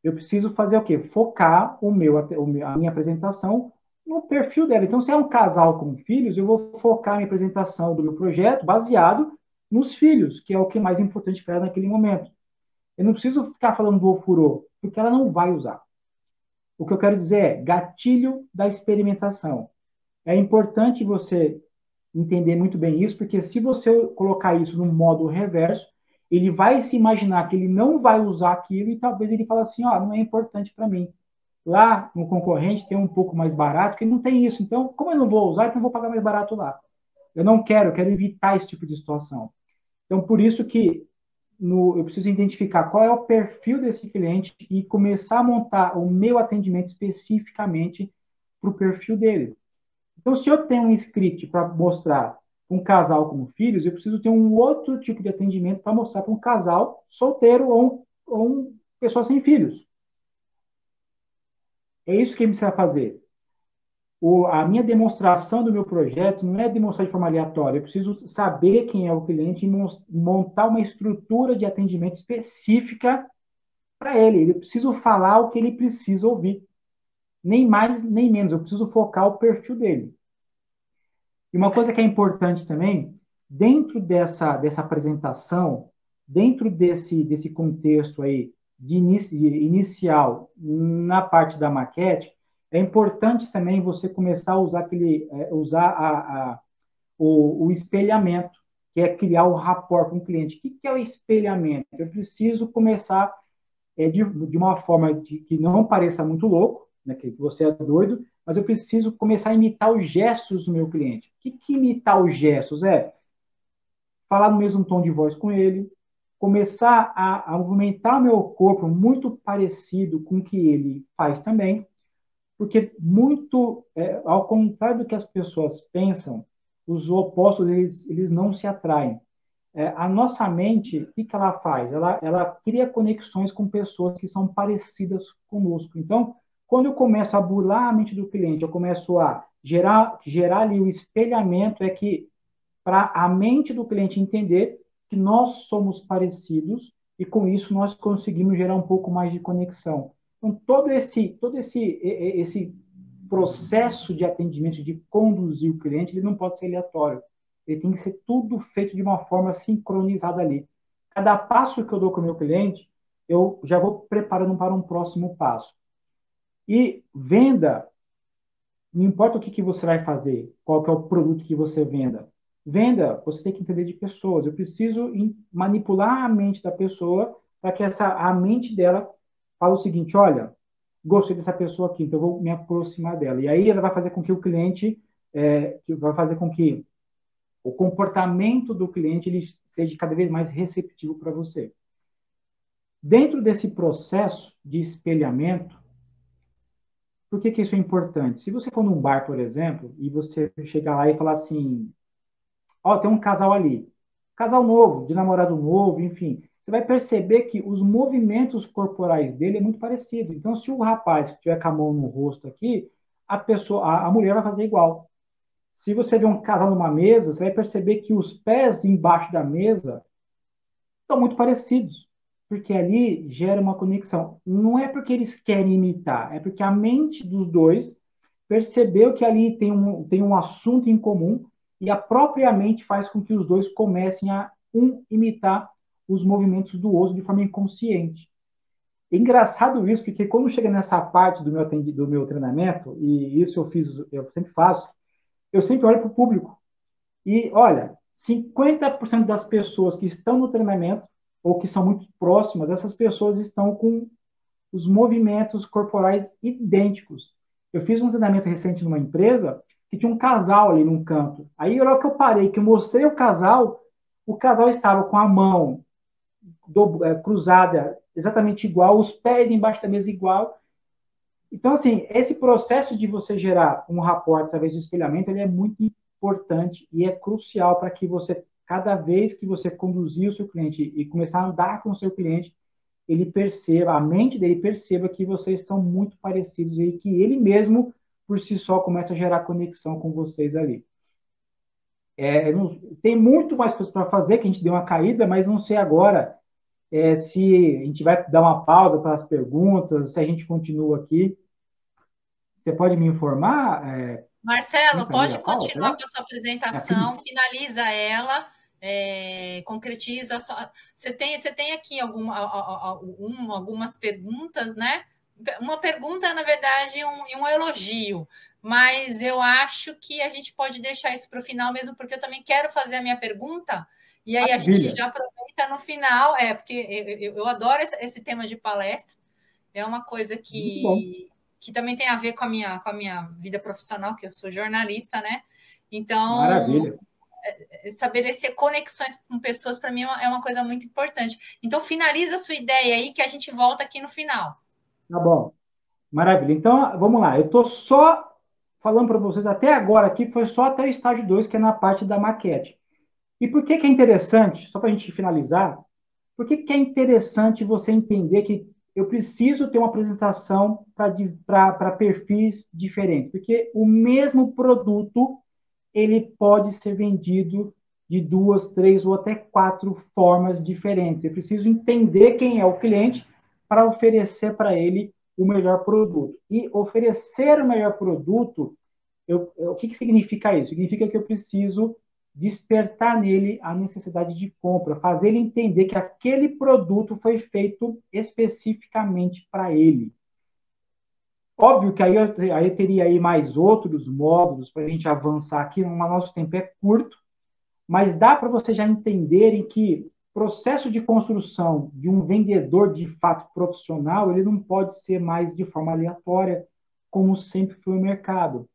Eu preciso fazer o quê? Focar o meu, a minha apresentação no perfil dela. Então, se é um casal com filhos, eu vou focar a minha apresentação do meu projeto baseado nos filhos, que é o que é mais importante para ela naquele momento. Eu não preciso ficar falando do ofurô, porque ela não vai usar. O que eu quero dizer é gatilho da experimentação. É importante você entender muito bem isso, porque se você colocar isso no modo reverso, ele vai se imaginar que ele não vai usar aquilo e talvez ele fale assim, ó, oh, não é importante para mim. Lá no concorrente tem um pouco mais barato, que não tem isso. Então, como eu não vou usar, então eu vou pagar mais barato lá. Eu não quero, eu quero evitar esse tipo de situação. Então, por isso que no, eu preciso identificar qual é o perfil desse cliente e começar a montar o meu atendimento especificamente para o perfil dele. Então, se eu tenho um script para mostrar um casal com filhos, eu preciso ter um outro tipo de atendimento para mostrar para um casal solteiro ou, um, ou um pessoa sem filhos. É isso que ele precisa fazer. O, a minha demonstração do meu projeto não é demonstrar de forma aleatória. Eu preciso saber quem é o cliente e montar uma estrutura de atendimento específica para ele. Eu preciso falar o que ele precisa ouvir. Nem mais, nem menos. Eu preciso focar o perfil dele. E uma coisa que é importante também, dentro dessa, dessa apresentação, dentro desse, desse contexto aí de, inici, de inicial na parte da maquete, é importante também você começar a usar aquele, é, usar a, a, o, o, espelhamento, que é criar o rapport com o cliente. O que, que é o espelhamento? Eu preciso começar é, de, de uma forma de, que não pareça muito louco, né, que você é doido, mas eu preciso começar a imitar os gestos do meu cliente. O que, que imitar os gestos? É falar no mesmo tom de voz com ele, começar a, a movimentar o meu corpo muito parecido com o que ele faz também, porque muito, é, ao contrário do que as pessoas pensam, os opostos eles, eles não se atraem. É, a nossa mente, o que, que ela faz? Ela, ela cria conexões com pessoas que são parecidas conosco. Então, quando eu começo a burlar a mente do cliente, eu começo a gerar, gerar ali o espelhamento, é que para a mente do cliente entender que nós somos parecidos e com isso nós conseguimos gerar um pouco mais de conexão. Então, todo esse, todo esse, esse processo de atendimento, de conduzir o cliente, ele não pode ser aleatório. Ele tem que ser tudo feito de uma forma sincronizada ali. Cada passo que eu dou com o meu cliente, eu já vou preparando para um próximo passo. E venda, não importa o que, que você vai fazer, qual que é o produto que você venda. Venda, você tem que entender de pessoas. Eu preciso manipular a mente da pessoa para que essa, a mente dela fale o seguinte, olha, gostei dessa pessoa aqui, então eu vou me aproximar dela. E aí ela vai fazer com que o cliente, é, vai fazer com que o comportamento do cliente ele seja cada vez mais receptivo para você. Dentro desse processo de espelhamento, por que, que isso é importante? Se você for num bar, por exemplo, e você chegar lá e falar assim: Ó, oh, tem um casal ali, casal novo, de namorado novo, enfim, você vai perceber que os movimentos corporais dele é muito parecido. Então, se o rapaz tiver com a mão no rosto aqui, a pessoa, a, a mulher vai fazer igual. Se você vê um casal numa mesa, você vai perceber que os pés embaixo da mesa estão muito parecidos, porque ali gera uma conexão. Não é porque eles querem imitar, é porque a mente dos dois percebeu que ali tem um, tem um assunto em comum e a própria mente faz com que os dois comecem a um imitar os movimentos do outro de forma inconsciente. É engraçado isso, porque quando chega nessa parte do meu, do meu treinamento, e isso eu fiz, eu sempre faço, eu sempre olho para o público. E, olha, 50% das pessoas que estão no treinamento, ou que são muito próximas, essas pessoas estão com os movimentos corporais idênticos. Eu fiz um treinamento recente numa empresa que tinha um casal ali num canto. Aí, hora que eu parei, que eu mostrei o casal, o casal estava com a mão do, é, cruzada exatamente igual, os pés embaixo da mesa igual. Então, assim, esse processo de você gerar um rapport através de espelhamento, ele é muito importante e é crucial para que você, cada vez que você conduzir o seu cliente e começar a andar com o seu cliente, ele perceba, a mente dele perceba que vocês são muito parecidos e que ele mesmo, por si só, começa a gerar conexão com vocês ali. É, não, tem muito mais coisas para fazer, que a gente deu uma caída, mas não sei agora é, se a gente vai dar uma pausa para as perguntas, se a gente continua aqui. Você pode me informar? É, Marcelo, pode continuar com a sua apresentação, finaliza ela, é, concretiza. Sua... Você, tem, você tem aqui alguma, algumas perguntas, né? Uma pergunta, na verdade, um, um elogio, mas eu acho que a gente pode deixar isso para o final mesmo, porque eu também quero fazer a minha pergunta e aí a gente já aproveita no final, é, porque eu, eu adoro esse tema de palestra, é uma coisa que, que também tem a ver com a, minha, com a minha vida profissional, que eu sou jornalista, né? Então, Maravilha. É, estabelecer conexões com pessoas, para mim, é uma, é uma coisa muito importante. Então, finaliza a sua ideia aí, que a gente volta aqui no final. Tá bom. Maravilha. Então, vamos lá. Eu estou só falando para vocês até agora aqui, foi só até o estágio 2, que é na parte da maquete. E por que, que é interessante, só para a gente finalizar, por que, que é interessante você entender que eu preciso ter uma apresentação para perfis diferentes? Porque o mesmo produto ele pode ser vendido de duas, três ou até quatro formas diferentes. Eu preciso entender quem é o cliente para oferecer para ele o melhor produto. E oferecer o melhor produto, eu, eu, o que, que significa isso? Significa que eu preciso despertar nele a necessidade de compra, fazer ele entender que aquele produto foi feito especificamente para ele. Óbvio que aí aí teria aí mais outros módulos para a gente avançar aqui, o nosso tempo é curto, mas dá para vocês já entenderem que processo de construção de um vendedor de fato profissional, ele não pode ser mais de forma aleatória, como sempre foi o mercado.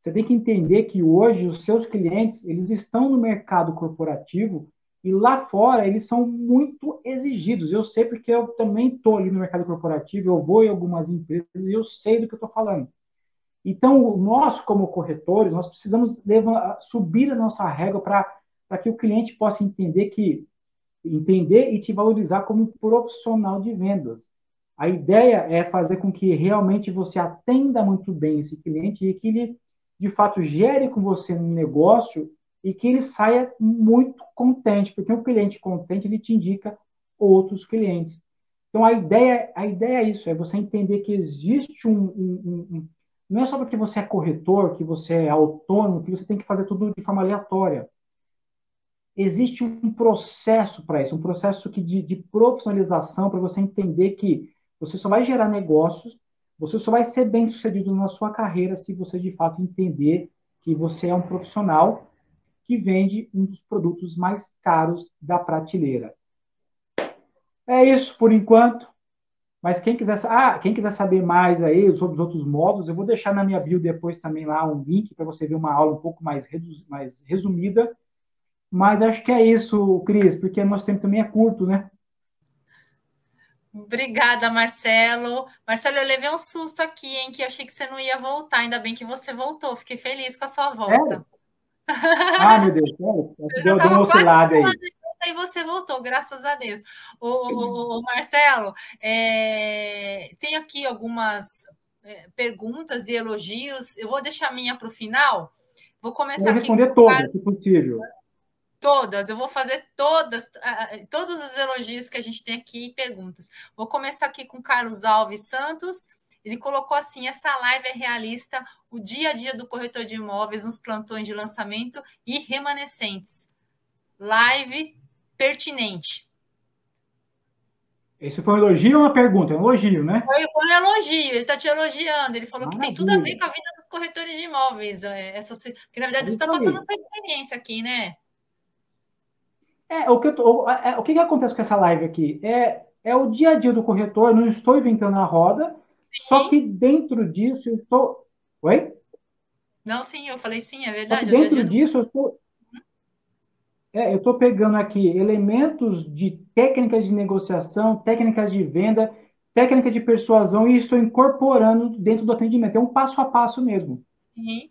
Você tem que entender que hoje os seus clientes, eles estão no mercado corporativo e lá fora eles são muito exigidos. Eu sei porque eu também estou ali no mercado corporativo, eu vou em algumas empresas e eu sei do que eu estou falando. Então, nós, como corretores, nós precisamos levar, subir a nossa régua para que o cliente possa entender que entender e te valorizar como profissional de vendas. A ideia é fazer com que realmente você atenda muito bem esse cliente e que ele de fato gere com você um negócio e que ele saia muito contente, porque um cliente contente ele te indica outros clientes. Então a ideia, a ideia é isso, é você entender que existe um, um, um, não é só porque você é corretor, que você é autônomo, que você tem que fazer tudo de forma aleatória. Existe um processo para isso, um processo que de, de profissionalização para você entender que você só vai gerar negócios você só vai ser bem sucedido na sua carreira se você de fato entender que você é um profissional que vende um dos produtos mais caros da prateleira. É isso por enquanto. Mas quem quiser, ah, quem quiser saber mais aí sobre os outros módulos, eu vou deixar na minha bio depois também lá um link para você ver uma aula um pouco mais, mais resumida. Mas acho que é isso, Cris, porque nosso tempo também é curto, né? Obrigada, Marcelo. Marcelo, eu levei um susto aqui, hein? Que achei que você não ia voltar. Ainda bem que você voltou. Fiquei feliz com a sua volta. É? Ah, meu Deus, é. deu, deu uma oscilada aí. E você voltou, graças a Deus. O, o, o Marcelo, é, tem aqui algumas é, perguntas e elogios. Eu vou deixar a minha para o final. Vou começar vou responder todas, se possível. Todas, eu vou fazer todas, todos os elogios que a gente tem aqui e perguntas. Vou começar aqui com Carlos Alves Santos. Ele colocou assim: essa live é realista, o dia a dia do corretor de imóveis, nos plantões de lançamento e remanescentes. Live pertinente. Esse foi um elogio ou uma pergunta? É um elogio, né? Foi, foi um elogio, ele está te elogiando. Ele falou Maravilha. que tem tudo a ver com a vida dos corretores de imóveis. É, essa, porque, na verdade, você está passando essa experiência aqui, né? É, o que, tô, é, o que, que acontece com essa live aqui? É, é o dia a dia do corretor, não estou inventando a roda, sim. só que dentro disso eu estou. Oi? Não, sim, eu falei sim, é verdade. dentro disso eu estou. É, eu estou pegando aqui elementos de técnicas de negociação, técnicas de venda, técnica de persuasão e estou incorporando dentro do atendimento. É um passo a passo mesmo. Sim.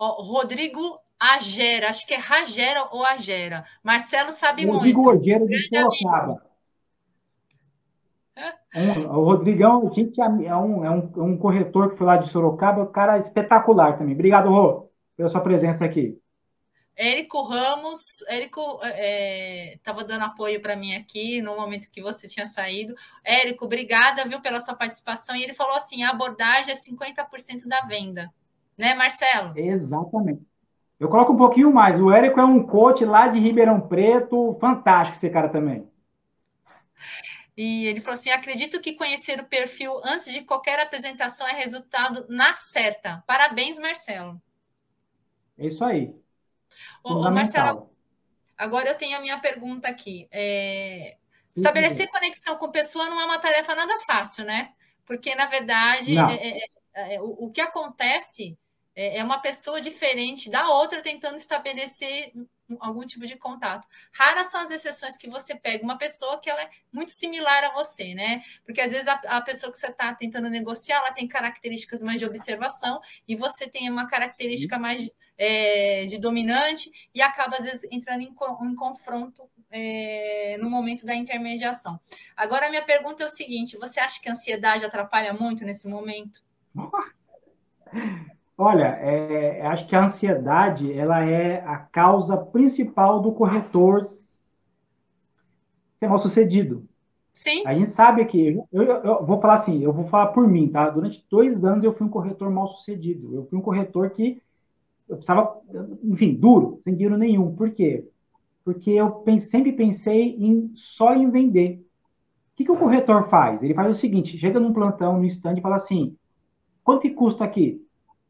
Rodrigo Agera, acho que é Ragera ou Agera. Marcelo sabe Rodrigo muito. Rodrigo Agera de Sorocaba. Um, o Rodrigão, gente, é um, é, um, é um corretor que foi lá de Sorocaba, um cara espetacular também. Obrigado, Rô, pela sua presença aqui. Érico Ramos, Érico estava é, dando apoio para mim aqui no momento que você tinha saído. Érico, obrigada, viu, pela sua participação. E ele falou assim: a abordagem é 50% da venda, né, Marcelo? Exatamente. Eu coloco um pouquinho mais. O Érico é um coach lá de Ribeirão Preto, fantástico esse cara também. E ele falou assim: acredito que conhecer o perfil antes de qualquer apresentação é resultado na certa. Parabéns, Marcelo. É isso aí. Ô, Marcelo, agora eu tenho a minha pergunta aqui. É... Estabelecer conexão com pessoa não é uma tarefa nada fácil, né? Porque, na verdade, é, é, é, é, o, o que acontece é, é uma pessoa diferente da outra tentando estabelecer algum tipo de contato. Raras são as exceções que você pega uma pessoa que ela é muito similar a você, né? Porque às vezes a, a pessoa que você está tentando negociar, ela tem características mais de observação e você tem uma característica mais é, de dominante e acaba às vezes entrando em, em confronto é, no momento da intermediação. Agora, minha pergunta é o seguinte: você acha que a ansiedade atrapalha muito nesse momento? Olha, é, acho que a ansiedade ela é a causa principal do corretor ser mal sucedido. Sim. A gente sabe que, eu, eu, eu, vou falar assim, eu vou falar por mim, tá? Durante dois anos eu fui um corretor mal sucedido. Eu fui um corretor que eu precisava, enfim, duro, sem dinheiro nenhum. Por quê? Porque eu sempre pensei em só em vender. O que, que o corretor faz? Ele faz o seguinte: chega num plantão, no stand e fala assim: quanto que custa aqui?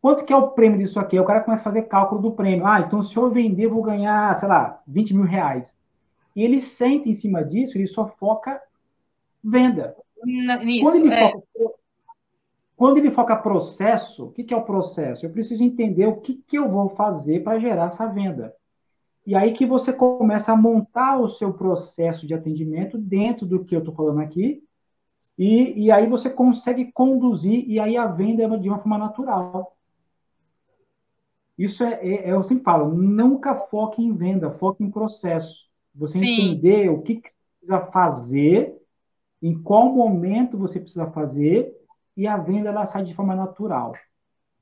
Quanto que é o prêmio disso aqui? O cara começa a fazer cálculo do prêmio. Ah, então se eu vender, vou ganhar, sei lá, 20 mil reais. E ele sente em cima disso, ele só foca venda. Nisso, quando, ele é. foca, quando ele foca processo, o que, que é o processo? Eu preciso entender o que, que eu vou fazer para gerar essa venda. E aí que você começa a montar o seu processo de atendimento dentro do que eu estou falando aqui, e, e aí você consegue conduzir, e aí a venda é de uma forma natural. Isso é, é, é, eu sempre falo, nunca foque em venda, foque em processo. Você Sim. entender o que, que precisa fazer, em qual momento você precisa fazer, e a venda ela sai de forma natural.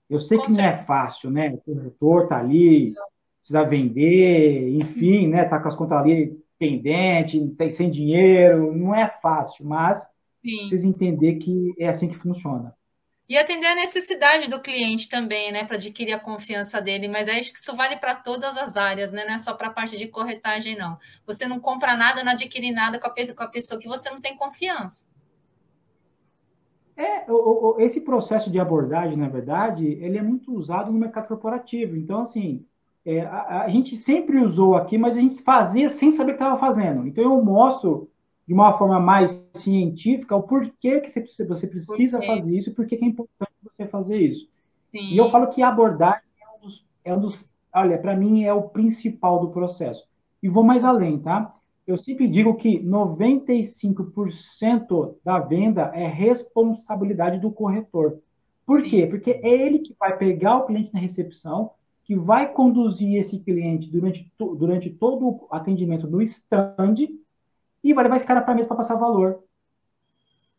Eu sei Com que certeza. não é fácil, né? O produtor tá ali, precisa vender, enfim, né? Tá com as contas ali pendente, tem sem dinheiro, não é fácil, mas Sim. precisa entender que é assim que funciona. E atender a necessidade do cliente também, né, para adquirir a confiança dele. Mas acho que isso vale para todas as áreas, né? Não é só para a parte de corretagem, não. Você não compra nada, não adquire nada com a, com a pessoa que você não tem confiança. É, o, o, esse processo de abordagem, na verdade, ele é muito usado no mercado corporativo. Então, assim, é, a, a, gente sempre usou aqui, mas a gente fazia sem saber o que estava fazendo. Então, eu mostro de uma forma mais científica o porquê que você precisa, você precisa fazer isso e por que é importante você fazer isso. Sim. E eu falo que a abordagem é um dos, é um dos olha, para mim é o principal do processo. E vou mais além, tá? eu sempre digo que 95% da venda é responsabilidade do corretor. Por Sim. quê? Porque é ele que vai pegar o cliente na recepção, que vai conduzir esse cliente durante, durante todo o atendimento no stand e vai levar esse cara para a mesa para passar valor.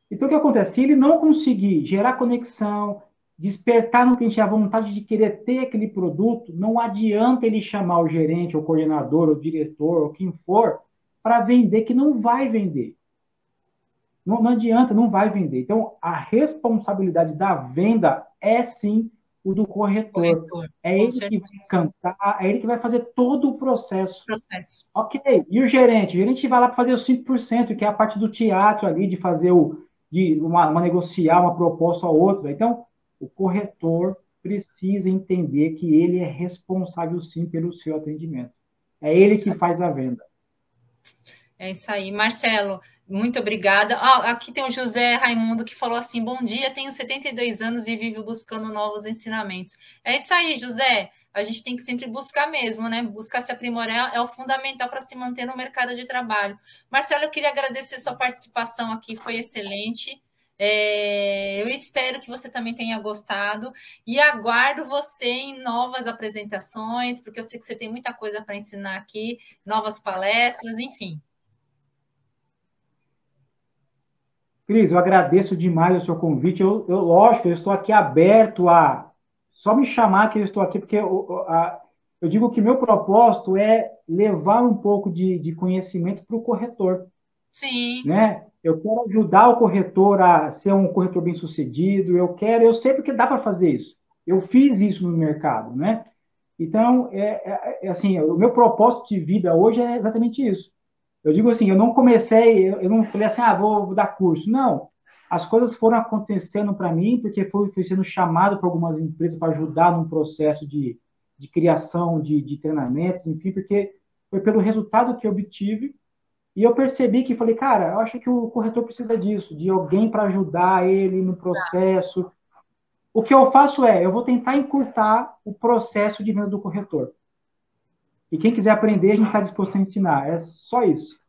Então, o que acontece? Se ele não conseguir gerar conexão, despertar no cliente a vontade de querer ter aquele produto, não adianta ele chamar o gerente, o coordenador, o diretor, ou quem for, para vender, que não vai vender. Não, não adianta, não vai vender. Então, a responsabilidade da venda é sim o do corretor. corretor é ele certeza. que vai cantar, é ele que vai fazer todo o processo. processo. Ok. E o gerente? O gerente vai lá para fazer os 5%, que é a parte do teatro ali, de fazer o. de uma, uma negociar uma proposta ou outra. Então, o corretor precisa entender que ele é responsável sim pelo seu atendimento. É ele que faz a venda. É isso aí. Marcelo, muito obrigada. Ah, aqui tem o José Raimundo que falou assim: bom dia, tenho 72 anos e vivo buscando novos ensinamentos. É isso aí, José. A gente tem que sempre buscar mesmo, né? Buscar se aprimorar é o fundamental para se manter no mercado de trabalho. Marcelo, eu queria agradecer sua participação aqui, foi excelente. É, eu espero que você também tenha gostado e aguardo você em novas apresentações, porque eu sei que você tem muita coisa para ensinar aqui, novas palestras, enfim. Cris, eu agradeço demais o seu convite. Eu, eu, lógico, eu estou aqui aberto a só me chamar que eu estou aqui, porque eu, a, eu digo que meu propósito é levar um pouco de, de conhecimento para o corretor. Sim. Né? Eu quero ajudar o corretor a ser um corretor bem sucedido. Eu quero, eu sei porque dá para fazer isso. Eu fiz isso no mercado, né? Então, é, é, é assim, o meu propósito de vida hoje é exatamente isso eu digo assim, eu não comecei, eu não falei assim, ah, vou, vou dar curso. Não. As coisas foram acontecendo para mim porque fui, sendo chamado por algumas empresas para ajudar num processo de, de criação de, de treinamentos, enfim, porque foi pelo resultado que eu obtive e eu percebi que falei, cara, eu acho que o corretor precisa disso, de alguém para ajudar ele no processo. O que eu faço é, eu vou tentar encurtar o processo de venda do corretor. E quem quiser aprender, a gente está disposto a ensinar. É só isso.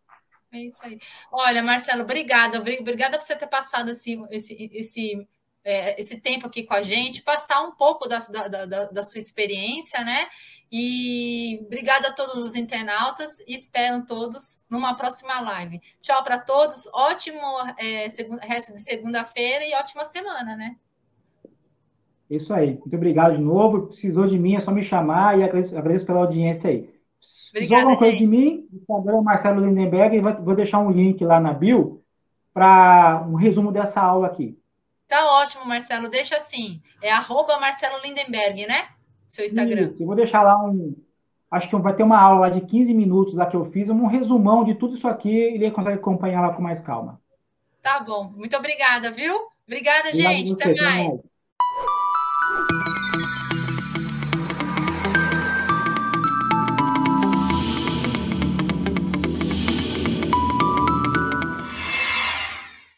É isso aí. Olha, Marcelo, obrigada. Obrigada por você ter passado esse, esse, esse, é, esse tempo aqui com a gente, passar um pouco da, da, da, da sua experiência, né? E obrigada a todos os internautas e espero todos numa próxima live. Tchau para todos, ótimo é, resto de segunda-feira e ótima semana, né? Isso aí. Muito obrigado de novo. Precisou de mim, é só me chamar e agradeço, agradeço pela audiência aí. Obrigada, alguma coisa de mim, Instagram Marcelo Lindenberg e vou deixar um link lá na bio para um resumo dessa aula aqui. Tá ótimo, Marcelo. Deixa assim. É arroba Marcelo Lindenberg, né? Seu Instagram. Isso, eu vou deixar lá um. Acho que vai ter uma aula lá de 15 minutos lá que eu fiz, um resumão de tudo isso aqui, e ele consegue acompanhar lá com mais calma. Tá bom. Muito obrigada, viu? Obrigada, Obrigado gente. Você, Até mais.